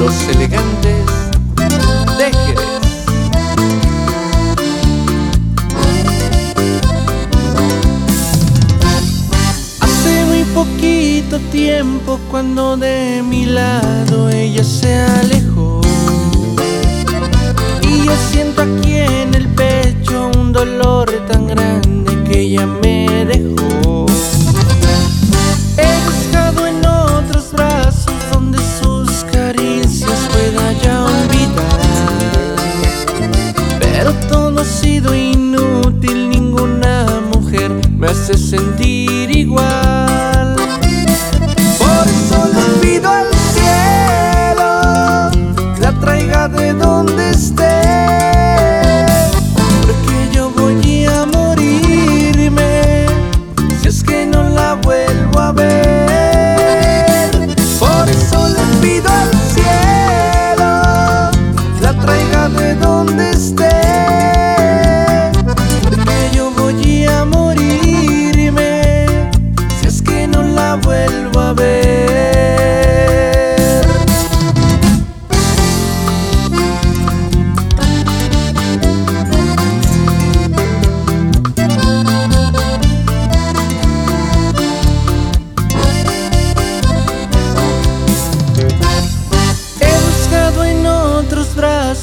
los elegantes de Hace muy poquito tiempo cuando de mi lado ella se alejó. Y yo siento aquí en el pecho un dolor sido inútil, ninguna mujer me hace sentir igual. Por eso le pido al cielo, la traiga de donde esté.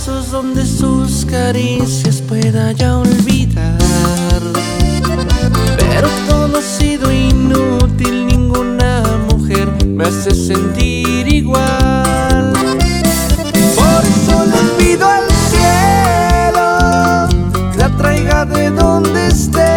donde sus caricias pueda ya olvidar. Pero todo ha sido inútil, ninguna mujer me hace sentir igual. Por eso le pido al cielo, la traiga de donde esté.